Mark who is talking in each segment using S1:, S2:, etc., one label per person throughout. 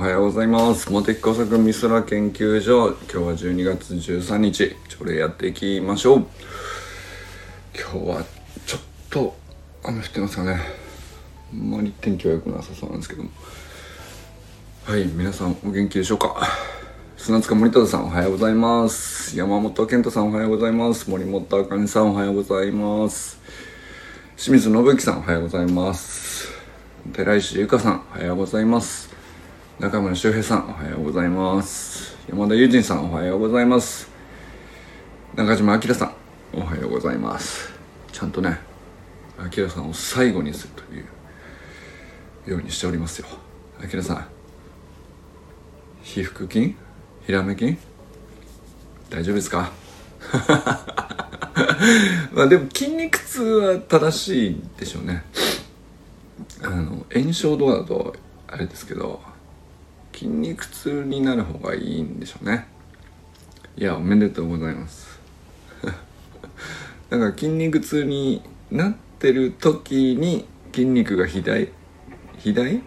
S1: はようございます。茂木工作美空研究所。今日は12月13日。朝礼やっていきましょう。今日はちょっと雨降ってますかね。あんまり天気は良くなさそうなんですけども。はい皆さんお元気でしょうか。砂塚森田さんおはようございます。山本健太さんおはようございます。森本あかねさんおはようございます。清水信之さんおはようございます。寺石由香さんおはようございます。中村修平さんおはようございます。山田友人さんおはようございます。中島明さんおはようございます。ちゃんとね明さんを最後にするというようにしておりますよ。明さん皮腹筋ひらめ筋大丈夫ですか？まあでも筋肉痛は正しいでしょうね。あの炎症とかだとあれですけど筋肉痛になる方がいいんでしょうね。いやおめでとうございます。だから筋肉痛になってる時に筋肉が肥大？肥大？い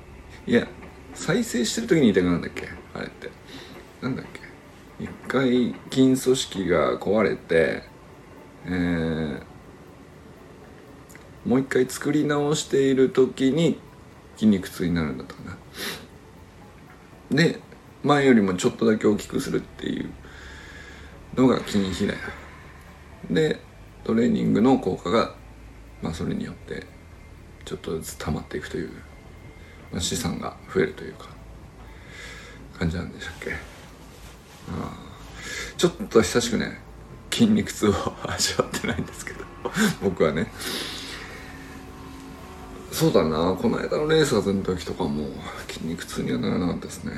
S1: や再生してる時に痛くなるんだっけ？あれって。なんだっけ？一回筋組織が壊れてえー、もう一回作り直している時に筋肉痛になるんだったかな。で前よりもちょっとだけ大きくするっていうのが筋肥大でトレーニングの効果が、まあ、それによってちょっとずつ溜まっていくという、まあ、資産が増えるというか感じなんでしたっけ？あ。ちょっと久しくね筋肉痛を 味わってないんですけど僕はね。そうだな。この間のレースがの時とかも筋肉痛にはならなかったですね。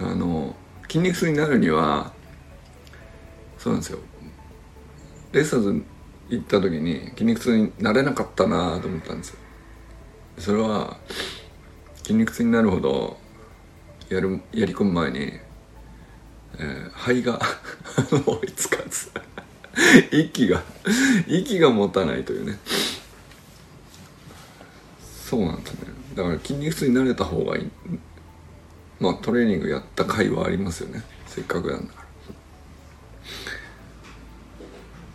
S1: あの筋肉痛になるにはそうなんですよ。レーサーズ行った時に筋肉痛になれなかったなと思ったんですよ。それは筋肉痛になるほどやるやり込む前に、えー、肺が 追いつかず。息が息が持たないというね。そうなんですね。だから筋肉痛になれた方がいい。まあトレーニングやった回はありますよね。せっかくなんだか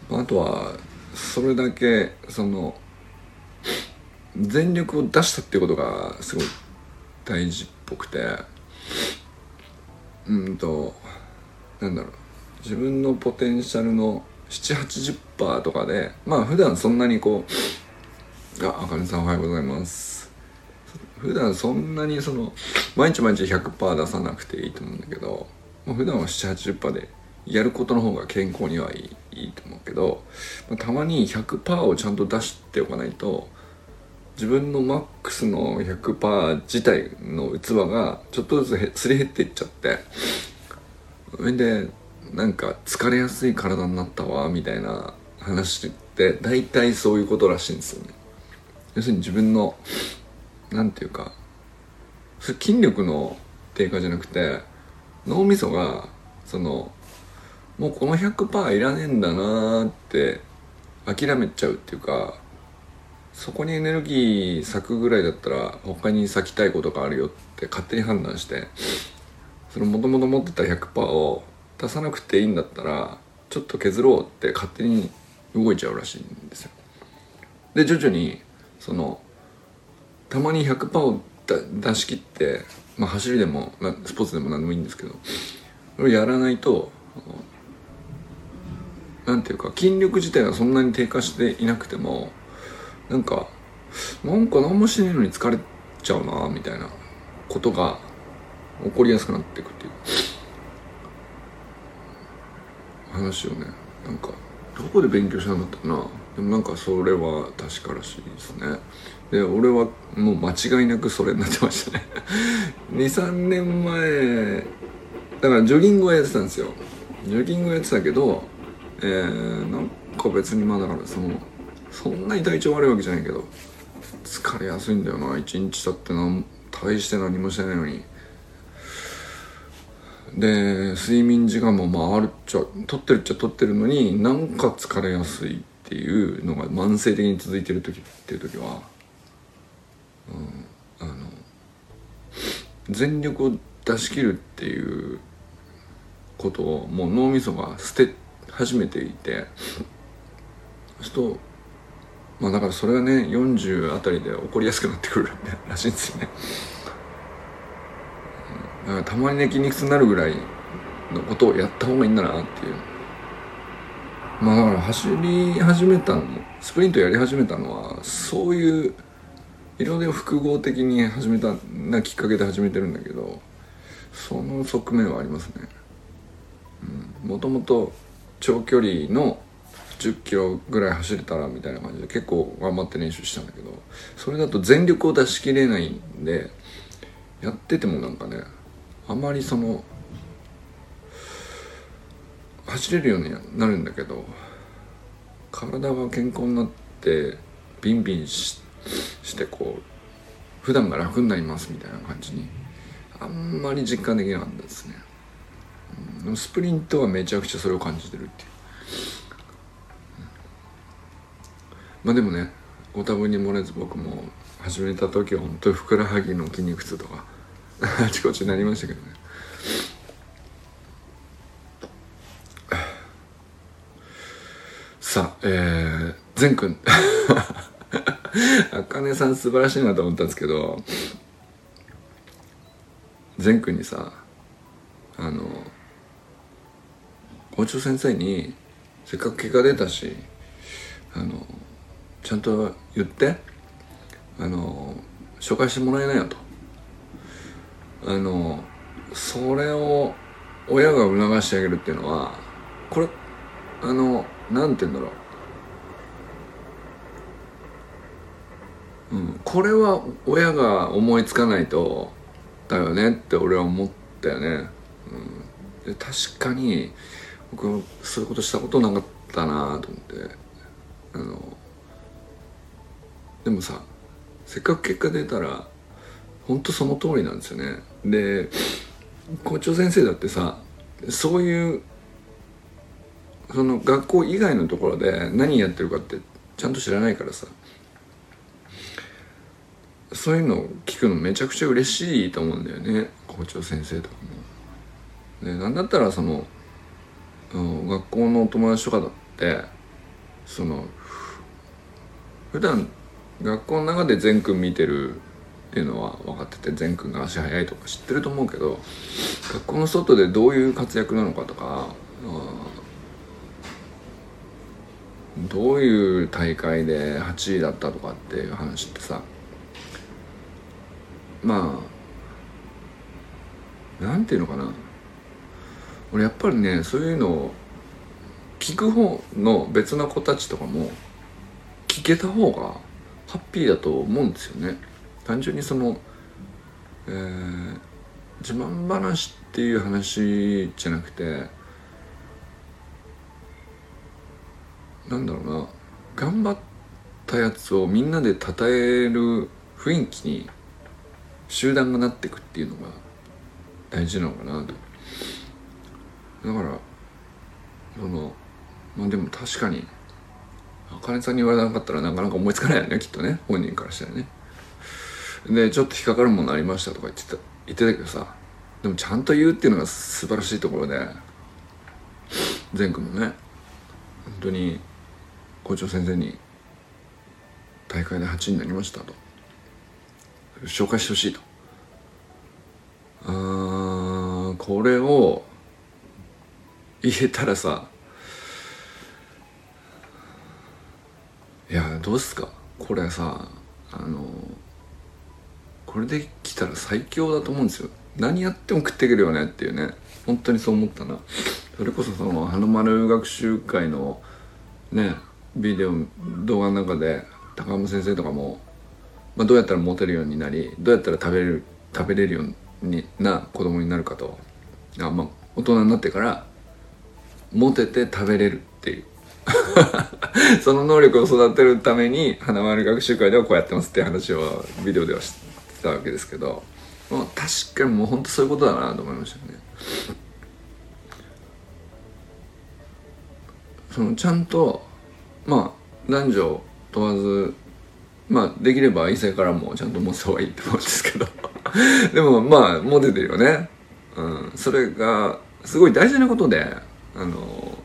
S1: ら。あとはそれだけその全力を出したっていうことがすごい大事っぽくて。うんとなんだろう。自分のポテンシャルの780%とかでまあ普段そんなにこうあ、あかねさんおはようございます。普段そんなにその、毎日毎日100%出さなくていいと思うんだけど、まあ、普段は7、80%でやることの方が健康にはいいいいと思うけど、まあ、たまに100%をちゃんと出しておかないと、自分のマックスの100%自体の器がちょっとずつすり減っていっちゃって、それで、なんか疲れやすい体になったわ、みたいな話って大体そういうことらしいんですよね。要するに自分の何て言うか筋力の低下じゃなくて脳みそがそのもうこの100%いらねえんだなって諦めちゃうっていうかそこにエネルギー割くぐらいだったら他に割きたいことがあるよって勝手に判断してそのもともと持ってた100%を出さなくていいんだったらちょっと削ろうって勝手に動いちゃうらしいんですよ。で徐々にそのたまに100%を出し切って、まあ、走りでもスポーツでも何でもいいんですけどそれをやらないとなんていうか筋力自体はそんなに低下していなくてもなんかなんか何もしないのに疲れちゃうなみたいなことが起こりやすくなっていくっていう。話をねなんかどこで勉強したんだったかな。でもなんかそれは確からしいですね。で俺はもう間違いなくそれになってましたね。23年前だからジョギングはやってたんですよ。ジョギングやってたけどえー、なんか別にまあだからそのそんなに体調悪いわけじゃないけど疲れやすいんだよな。一日経ってな大して何もしてないのに。で睡眠時間もまああるっちゃ取ってるっちゃ取ってるのになんか疲れやすい。っていうのが慢性的に続いてる時っていう時は、うん、あの全力を出し切るっていうことをもう脳みそが捨て始めていてそうするとまあだからそれがね40あたりで起こりやすくなってくるらしいんですよね。だからたまにね筋肉痛になるぐらいのことをやった方がいいんだなっていう。まあだから走り始めたのスプリントやり始めたのはそういういろいろ複合的に始めたなきっかけで始めてるんだけどその側面はありますね。もともと長距離の10キロぐらい走れたらみたいな感じで結構頑張って練習したんだけどそれだと全力を出し切れないんでやっててもなんかねあまりその走れるようになるんだけど体が健康になってビンビンししてこう普段が楽になりますみたいな感じにあんまり実感できなかったですね、うん、スプリントはめちゃくちゃそれを感じてるっていう、まあでもねご多分に漏れず僕も始めた時は本当にふくらはぎの筋肉痛とか あちこちになりましたけどね。さあえー、善くん。あかねさん素晴らしいなと思ったんですけど善くんにさあの校長先生にせっかく結果出たしあのちゃんと言ってあの紹介してもらえないよと。あのそれを親が促してあげるっていうのはこれあのなんて言うんだろう、うん、これは親が思いつかないとだよねって俺は思ったよね、うん、で確かに僕そういうことしたことなかったなと思って。あのでもさせっかく結果出たら本当その通りなんですよね。で校長先生だってさそういうその学校以外のところで何やってるかってちゃんと知らないからさそういうのを聞くのめちゃくちゃ嬉しいと思うんだよね校長先生とかも。でなんだったらそのうん学校のお友達とかだってその普段学校の中で善くん見てるっていうのは分かってて善くんが足速いとか知ってると思うけど学校の外でどういう活躍なのかとかうんどういう大会で8位だったとかっていう話ってさまあなんていうのかな。俺やっぱりねそういうのを聞く方の別の子たちとかも聞けた方がハッピーだと思うんですよね。単純にその、えー、自慢話っていう話じゃなくてなんだろうな。頑張ったやつをみんなで称える雰囲気に集団がなっていくっていうのが大事なのかなとだからそのまあでも確かにあかねさんに言われなかったらなかなか思いつかないよねきっとね。本人からしたらね。でちょっと引っかかるものありましたとか言ってた言ってたけどさ。でもちゃんと言うっていうのが素晴らしいところで。善くんもね。本当に校長先生に大会で8位になりましたと。紹介してほしいと。あこれを言えたらさいやどうっすか？これさあのこれできたら最強だと思うんですよ。何やっても食っていけるよねっていうね。本当にそう思ったな。それこそその花丸学習会のねビデオ動画の中で高山先生とかもまあ、どうやったらモテるようになりどうやったら食べれる食べれるようにな子供になるかと。あ、まあ、大人になってからモテて食べれるっていう。その能力を育てるために花丸学習会ではこうやってますっていう話をビデオではしてたわけですけど、まあ、確かにもう本当そういうことだなと思いましたね。そのちゃんとまあ男女問わずまあできれば異性からもちゃんと持つ方がいいと思うんですけど。でもまあモテてるよね。うん、それがすごい大事なことであの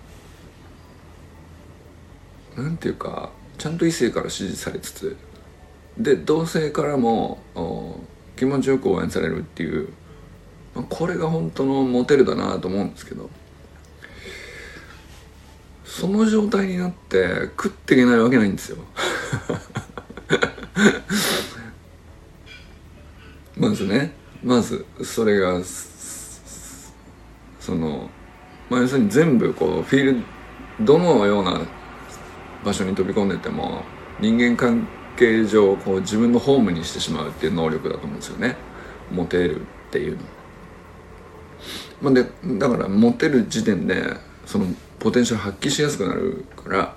S1: なんていうかちゃんと異性から支持されつつで同性からも気持ちよく応援されるっていう、まあ、これが本当のモテるだなと思うんですけど。その状態になって食っていけないわけないんですよ まずねまずそれがその、まあ、要するに全部こうフィールどのような場所に飛び込んでても人間関係上こう自分のホームにしてしまうっていう能力だと思うんですよねモテるっていうの。まあ、でだからモテる時点でそのポテンシャル発揮しやすくなるから、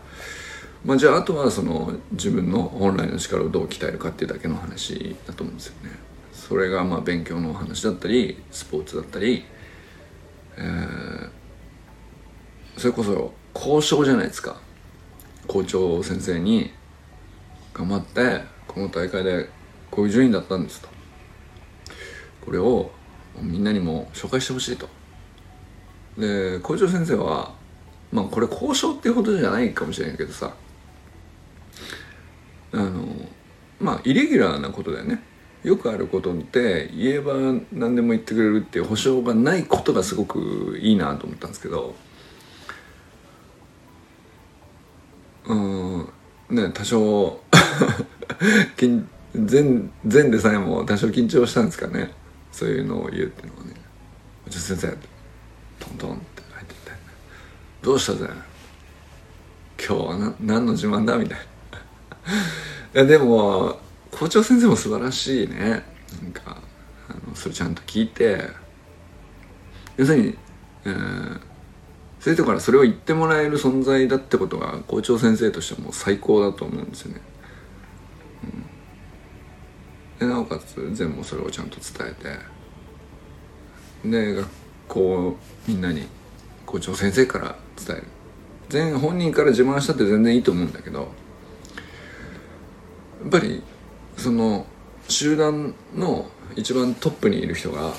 S1: まあ、じゃああとはその自分の本来の力をどう鍛えるかっていうだけの話だと思うんですよね。それがまあ勉強の話だったりスポーツだったり、えー、それこそ交渉じゃないですか。校長先生に頑張ってこの大会でこういう順位だったんですと。これをみんなにも紹介してほしいと。で校長先生はまあこれ交渉っていうことじゃないかもしれないけどさ。あのまあイレギュラーなことだよね。よくあることって言えば何でも言ってくれるっていう保証がないことがすごくいいなと思ったんですけど。うんね多少 前前でさえも多少緊張したんですかね。そういうのを言うっていうのはね「じゃ先生トントン」「どうしたぜ？今日はな何の自慢だ?」みたいな。いやでも校長先生も素晴らしいね。なんかあのそれちゃんと聞いて。要するに、えー、生徒からそれを言ってもらえる存在だってことが校長先生としてはもう最高だと思うんですよね、うん、でなおかつ全部それをちゃんと伝えて。で学校みんなに校長先生から伝える。全本人から自慢したって全然いいと思うんだけどやっぱりその集団の一番トップにいる人が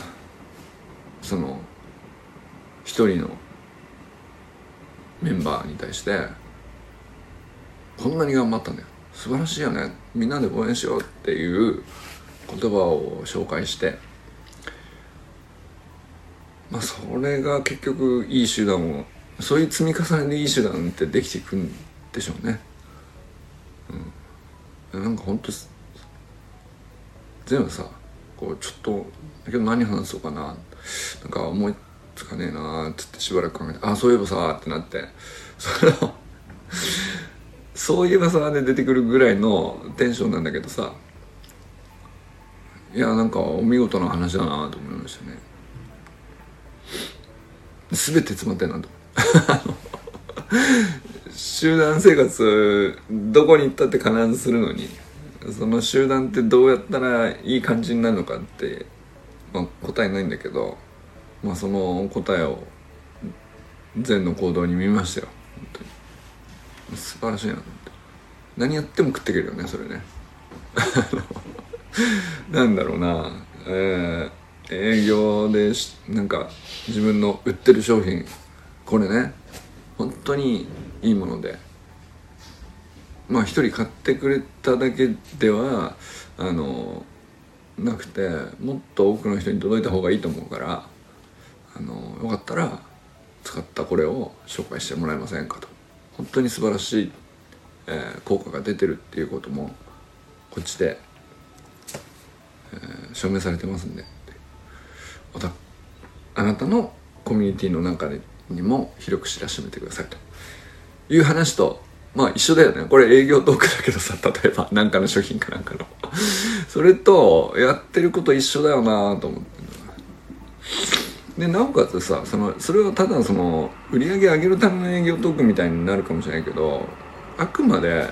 S1: その一人のメンバーに対してこんなに頑張ったんだよ。素晴らしいよね。みんなで応援しようっていう言葉を紹介してまあそれが結局いい集団をそういう積み重ねでいい集団ってできていくんでしょうね。うん、なんか本当全部さこうちょっとだけど何話そうかななんか思いつかねえなーっつってしばらく考えて「あそういえばさ」ってなってそのそういえばさで出てくるぐらいのテンションなんだけどさいやなんかお見事な話だなと思いましたね全て詰まってんなと。集団生活どこに行ったって必ずするのにその集団ってどうやったらいい感じになるのかって、まあ、答えないんだけど、まあ、その答えを禅の行動に見ましたよ。本当に。素晴らしいなと思って。何やっても食っていけるよねそれね。なんだろうな。えー、営業でなんか自分の売ってる商品これね本当にいいものでまあ一人買ってくれただけではあのなくてもっと多くの人に届いた方がいいと思うからあのよかったら使ったこれを紹介してもらえませんかと。本当に素晴らしい、えー、効果が出てるっていうこともこっちで、えー、証明されてますんで。あなたのコミュニティの中にも広く知らしめてくださいという話とまあ一緒だよね。これ営業トークだけどさ、例えば何かの商品かなんかの。それとやってること一緒だよなと思って。で、なおかつさ、その、それはただその、売り上げ上げるための営業トークみたいになるかもしれないけど、あくまで、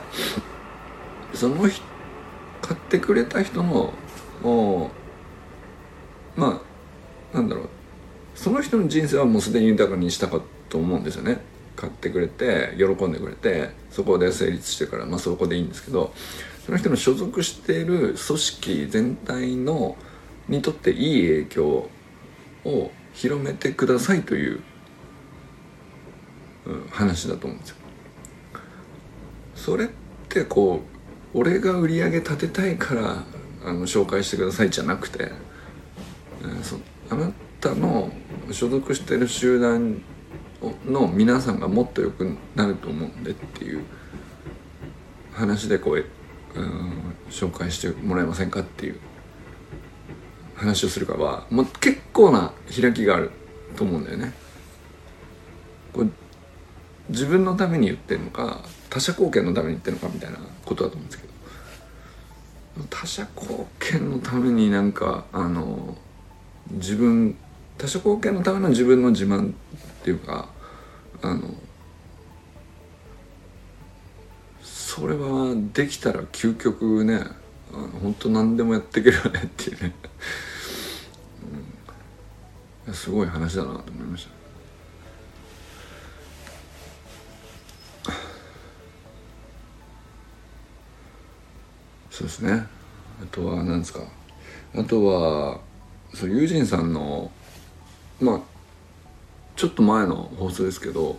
S1: その、買ってくれた人の、もう、まあ、なんだろう、その人の人生はもうすでに豊かにしたかと思うんですよね。買ってくれて喜んでくれてそこで成立してからまあそこでいいんですけどその人の所属している組織全体のにとっていい影響を広めてくださいという、うん、話だと思うんですよ。それってこう俺が売り上げ立てたいからあの紹介してくださいじゃなくて、えー、そあなたの所属してる集団の皆さんがもっと良くなると思うんでっていう話でこう、うん、紹介してもらえませんかっていう話をするかは、まあ、結構な開きがあると思うんだよね。これ自分のために言ってるのか他者貢献のために言ってるのかみたいなことだと思うんですけど他者貢献のためになんかあの自分他者貢献のための自分の自慢っていうかあのそれはできたら究極ねあの本当何でもやっていけるよねっていうね、うん、すごい話だなと思いました。そうですね。あとは何ですか。あとはそうユージンさんのまあちょっと前の放送ですけど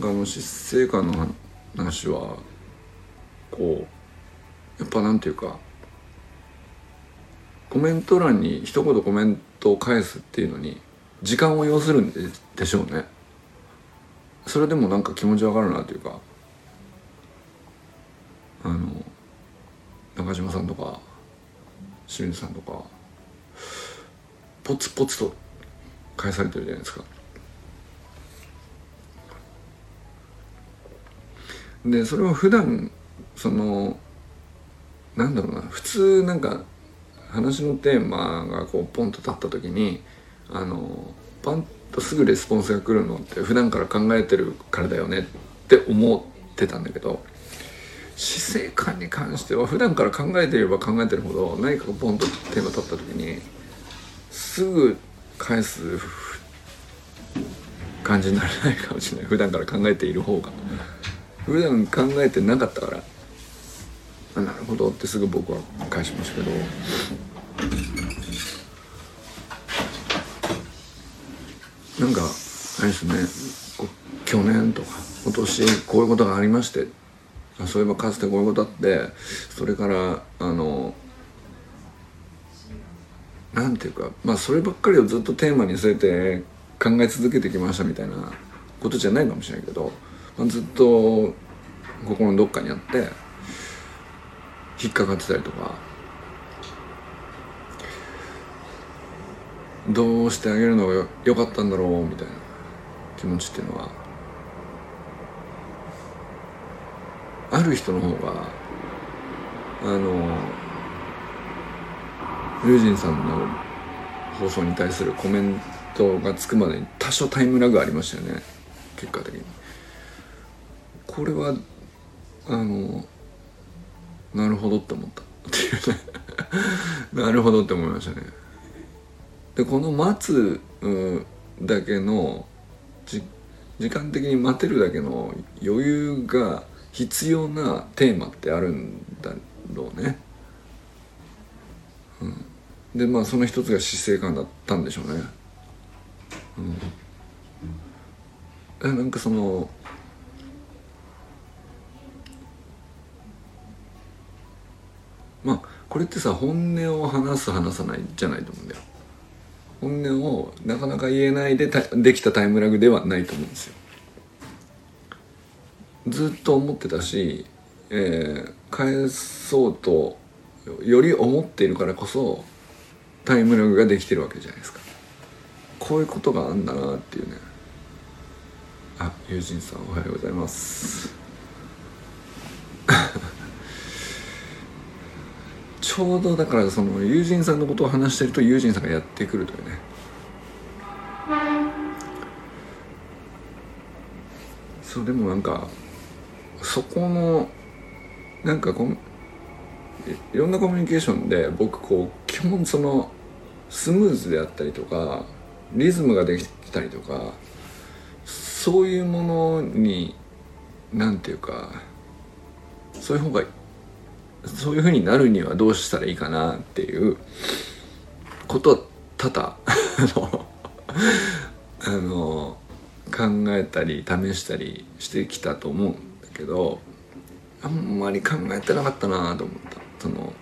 S1: あの失生観の話はこうやっぱなんていうかコメント欄に一言コメントを返すっていうのに時間を要するんででしょうね。それでもなんか気持ちわかるなというかあの中島さんとか清水さんとかポツポツと返されてるじゃないですか。でそれを普段そのなんだろうな普通なんか話のテーマがこうポンと立った時にあのパンとすぐレスポンスが来るのって普段から考えてるからだよねって思ってたんだけど死生観に関しては普段から考えていれば考えてるほど何かポンとテーマ立った時にすぐ返す感じにならないかもしれない。普段から考えている方が。普段考えてなかったから。あなるほどってすぐ僕は返しましたけど。なんかあれですね。去年とか今年こういうことがありましてそういえばかつてこういうことあってそれからあのなんていうかまあそればっかりをずっとテーマに据えて考え続けてきましたみたいなことじゃないかもしれないけど、まあ、ずっと心のどっかにあって引っかかってたりとかどうしてあげるのがよかったんだろうみたいな気持ちっていうのはある人の方があの龍神さんの放送に対するコメントがつくまでに多少タイムラグありましたよね。結果的に。これはあのなるほどって思った。っていうねなるほどって思いましたね。でこの待つ、だけの時間的に待てるだけの余裕が必要なテーマってあるんだろうね。うん、でまあその一つが死生観だったんでしょうね。うん、なんかそのまあこれってさ本音を話す話さないじゃないと思うんだよ。本音をなかなか言えないでできたタイムラグではないと思うんですよ。ずっと思ってたし、えー、返そうとより思っているからこそタイムラグができてるわけじゃないですか。こういうことがあんだなっていうね。あ友人さんおはようございます。ちょうどだからその友人さんのことを話してると友人さんがやってくるというね。そうでもなんかそこのなんかこのいろんなコミュニケーションで僕こう基本そのスムーズであったりとかリズムができたりとかそういうものになんていうかそういう方がそういうふうになるにはどうしたらいいかなっていうことは多々あの考えたり試したりしてきたと思うんだけどあんまり考えてなかったなと思った。その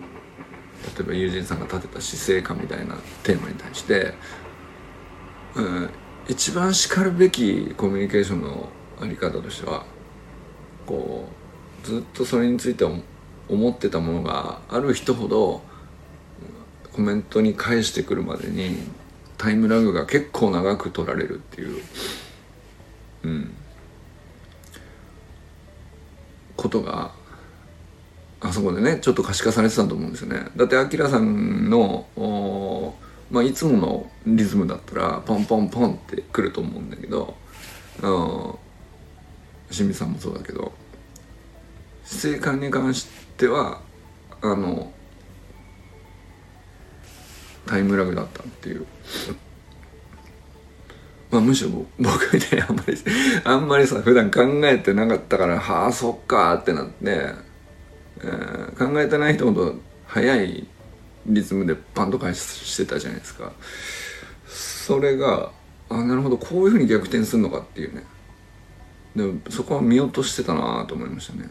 S1: 例えば友人さんが立てた姿勢感みたいなテーマに対して、うん、一番しかるべきコミュニケーションのあり方としてはこうずっとそれについて思ってたものがある人ほどコメントに返してくるまでにタイムラグが結構長く取られるっていう、うん、ことがあそこでねちょっと可視化されてたと思うんですよねだってアキラさんのまあ、いつものリズムだったらポンポンポンってくると思うんだけど清水さんもそうだけど姿勢感に関してはあのタイムラグだったっていう。まあ、むしろ僕みたいにあんまりあんまりさ普段考えてなかったからはあそっかってなって、えー、考えてない人ほど早いリズムでパンと返してたじゃないですか。それがあなるほど。こういうふうに逆転するのかっていうね。でそこは見落としてたなと思いましたね。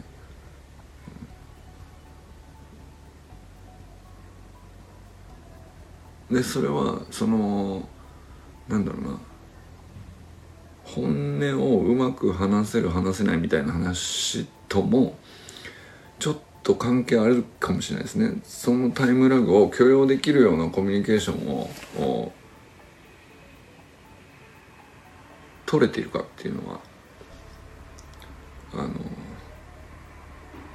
S1: でそれはそのなんだろうな。本音をうまく話せる話せないみたいな話ともちょっと関係あるかもしれないですね。そのタイムラグを許容できるようなコミュニケーションを取れているかっていうのはあの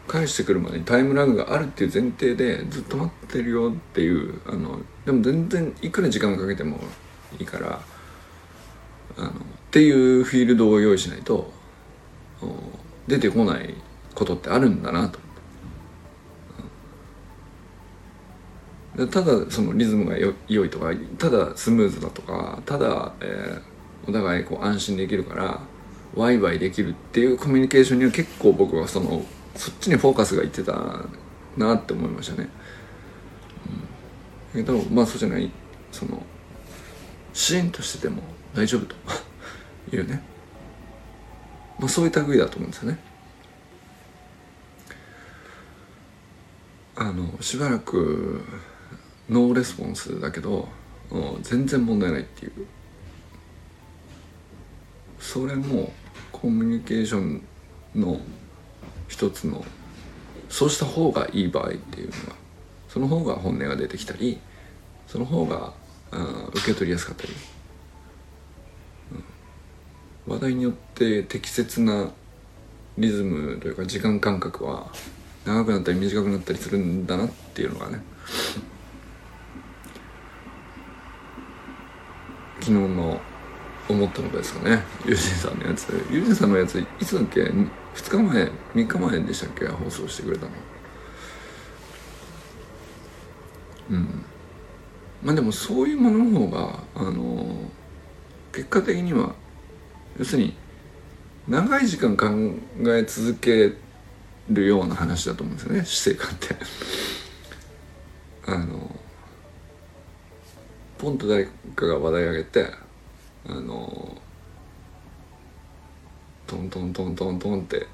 S1: 返してくるまでにタイムラグがあるっていう前提でずっと待ってるよっていうあのでも全然いくら時間かけてもいいからあのっていうフィールドを用意しないと出てこないことってあるんだなと。ただそのリズムが良いとかただスムーズだとかただ、えー、お互いこう安心できるからワイワイできるっていうコミュニケーションには結構僕はそのそっちにフォーカスがいってたなって思いましたね。うん、けどまあそうじゃないそのシーンとしてても大丈夫と いうね、まあ、そういう類だと思うんですよね。あのしばらくノーレスポンスだけどうん全然問題ないっていう。それもコミュニケーションの一つのそうした方がいい場合っていうのはその方が本音が出てきたりその方が受け取りやすかったり、うん、話題によって適切なリズムというか時間感覚は長くなったり短くなったりするんだなっていうのがね昨日の思ったのですかね。ユージンさんのやつ。ユージンさんのやついつだっけ？2日前3日前でしたっけ？放送してくれたの。うん。まあでもそういうものの方があの結果的には要するに長い時間考え続けるような話だと思うんですよね。死生観って。あのポンと誰かが話題上げてあのトントントントントンって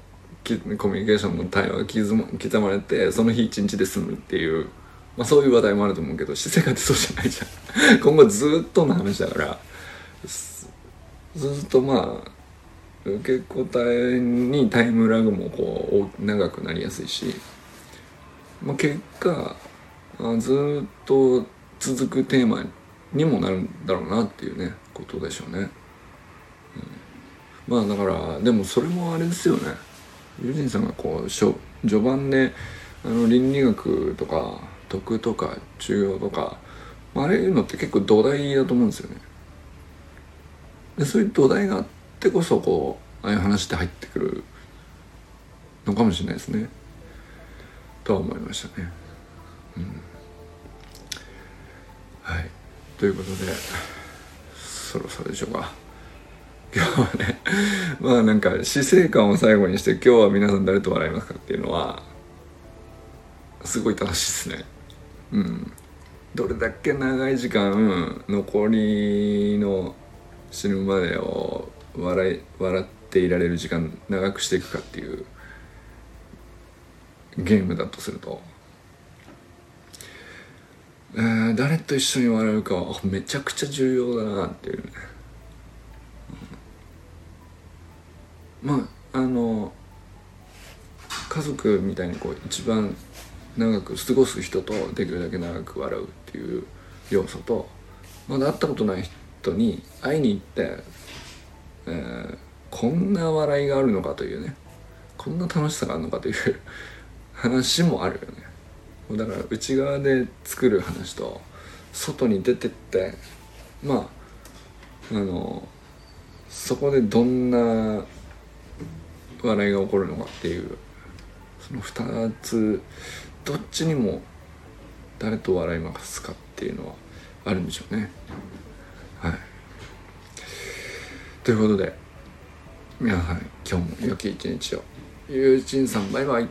S1: コミュニケーションの対話が刻まれてその日一日で済むっていう、まあ、そういう話題もあると思うけど私生活そうじゃないじゃん。今後ずっとの話だからずっとまあ受け答えにタイムラグもこう長くなりやすいし、まあ、結果ずっと続くテーマにもなるんだろうなっていうねことでしょうね、うん、まあだからでもそれもあれですよね。ユージンさんがこう序盤であの倫理学とか徳とか中庸とかあれいうのって結構土台だと思うんですよね。でそういう土台があってこそこうああいう話って入ってくるのかもしれないですね。とは思いましたね。うん。ということでそろそろでしょうか。今日はね まあなんか死生観を最後にして今日は皆さん誰と笑いますかっていうのはすごい楽しいですね。うん。どれだけ長い時間残りの死ぬまでを笑い笑っていられる時間長くしていくかっていうゲームだとすると、え、誰と一緒に笑うかはめちゃくちゃ重要だなっていうね、うん、まああの家族みたいにこう一番長く過ごす人とできるだけ長く笑うっていう要素とまだ会ったことない人に会いに行って、えー、こんな笑いがあるのかというねこんな楽しさがあるのかという話もあるよね。だから内側で作る話と外に出てってまああのそこでどんな笑いが起こるのかっていうその2つどっちにも誰と笑いますかっていうのはあるんでしょうね。はい。ということで皆さん今日も良き一日を。ゆうちんさんバイバイ。